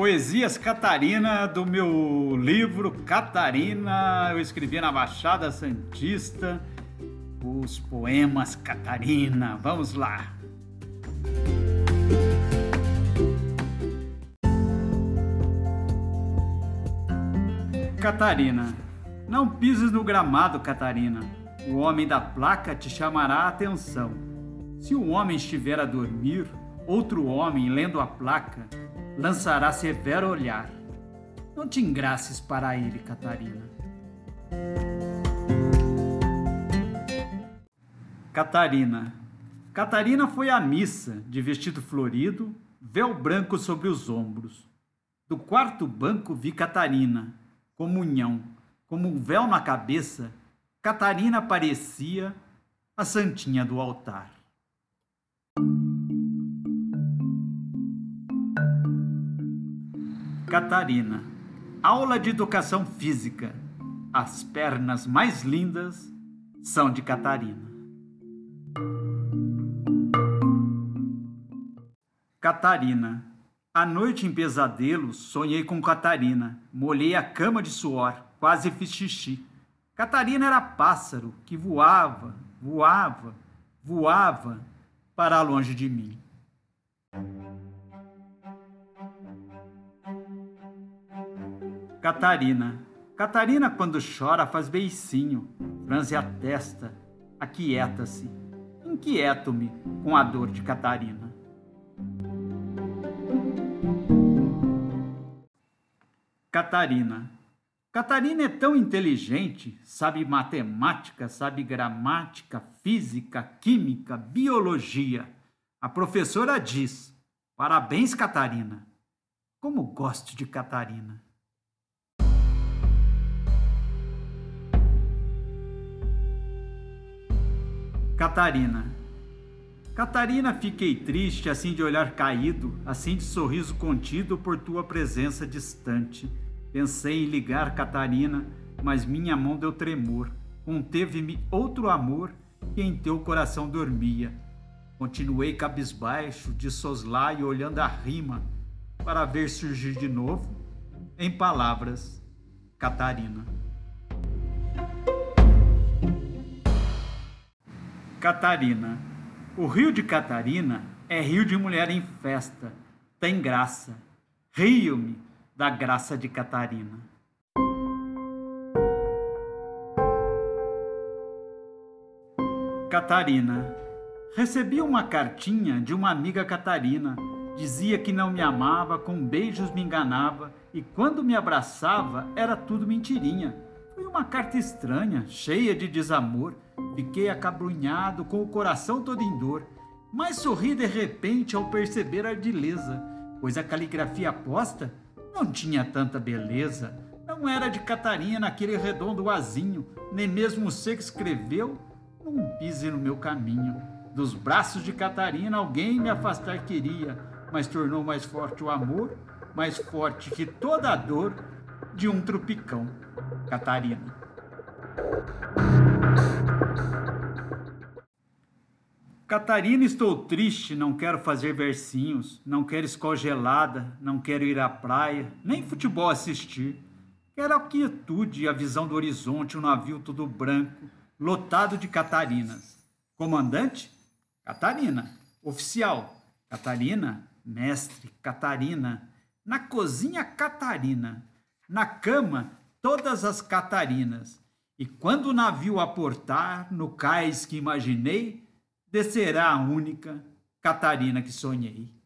Poesias Catarina do meu livro Catarina. Eu escrevi na Baixada Santista os poemas Catarina. Vamos lá. Catarina, não pises no gramado, Catarina. O homem da placa te chamará a atenção. Se o homem estiver a dormir, outro homem lendo a placa lançará severo olhar. Não te engraces para ele, Catarina. Catarina. Catarina foi à missa, de vestido florido, véu branco sobre os ombros. Do quarto banco vi Catarina, comunhão, como um véu na cabeça, Catarina parecia a santinha do altar. Catarina. Aula de educação física. As pernas mais lindas são de Catarina. Catarina. À noite em pesadelos, sonhei com Catarina. Molhei a cama de suor, quase fiz xixi. Catarina era pássaro que voava, voava, voava para longe de mim. Catarina. Catarina, quando chora, faz beicinho, franze a testa, aquieta-se. Inquieto-me com a dor de Catarina. Catarina. Catarina é tão inteligente, sabe matemática, sabe gramática, física, química, biologia. A professora diz: Parabéns, Catarina. Como gosto de Catarina. Catarina. Catarina, fiquei triste, assim de olhar caído, assim de sorriso contido por tua presença distante. Pensei em ligar Catarina, mas minha mão deu tremor. Conteve-me outro amor que em teu coração dormia. Continuei cabisbaixo, de soslaio, olhando a rima, para ver surgir de novo, em palavras, Catarina. Catarina. O rio de Catarina é rio de mulher em festa, tem graça. Rio-me da graça de Catarina. Catarina. Recebi uma cartinha de uma amiga Catarina. Dizia que não me amava, com beijos me enganava e quando me abraçava era tudo mentirinha. Foi uma carta estranha, cheia de desamor Fiquei acabrunhado, com o coração todo em dor, mas sorri de repente ao perceber a ardileza, pois a caligrafia posta não tinha tanta beleza. Não era de Catarina aquele redondo azinho, nem mesmo você que escreveu, não pise no meu caminho. Dos braços de Catarina alguém me afastar queria, mas tornou mais forte o amor, mais forte que toda a dor de um tropicão. Catarina. Catarina, estou triste, não quero fazer versinhos, não quero escola gelada, não quero ir à praia, nem futebol assistir. Quero a quietude e a visão do horizonte, um navio todo branco, lotado de Catarinas. Comandante? Catarina. Oficial? Catarina. Mestre? Catarina. Na cozinha, Catarina. Na cama, todas as Catarinas. E quando o navio aportar no cais que imaginei, descerá a única Catarina que sonhei.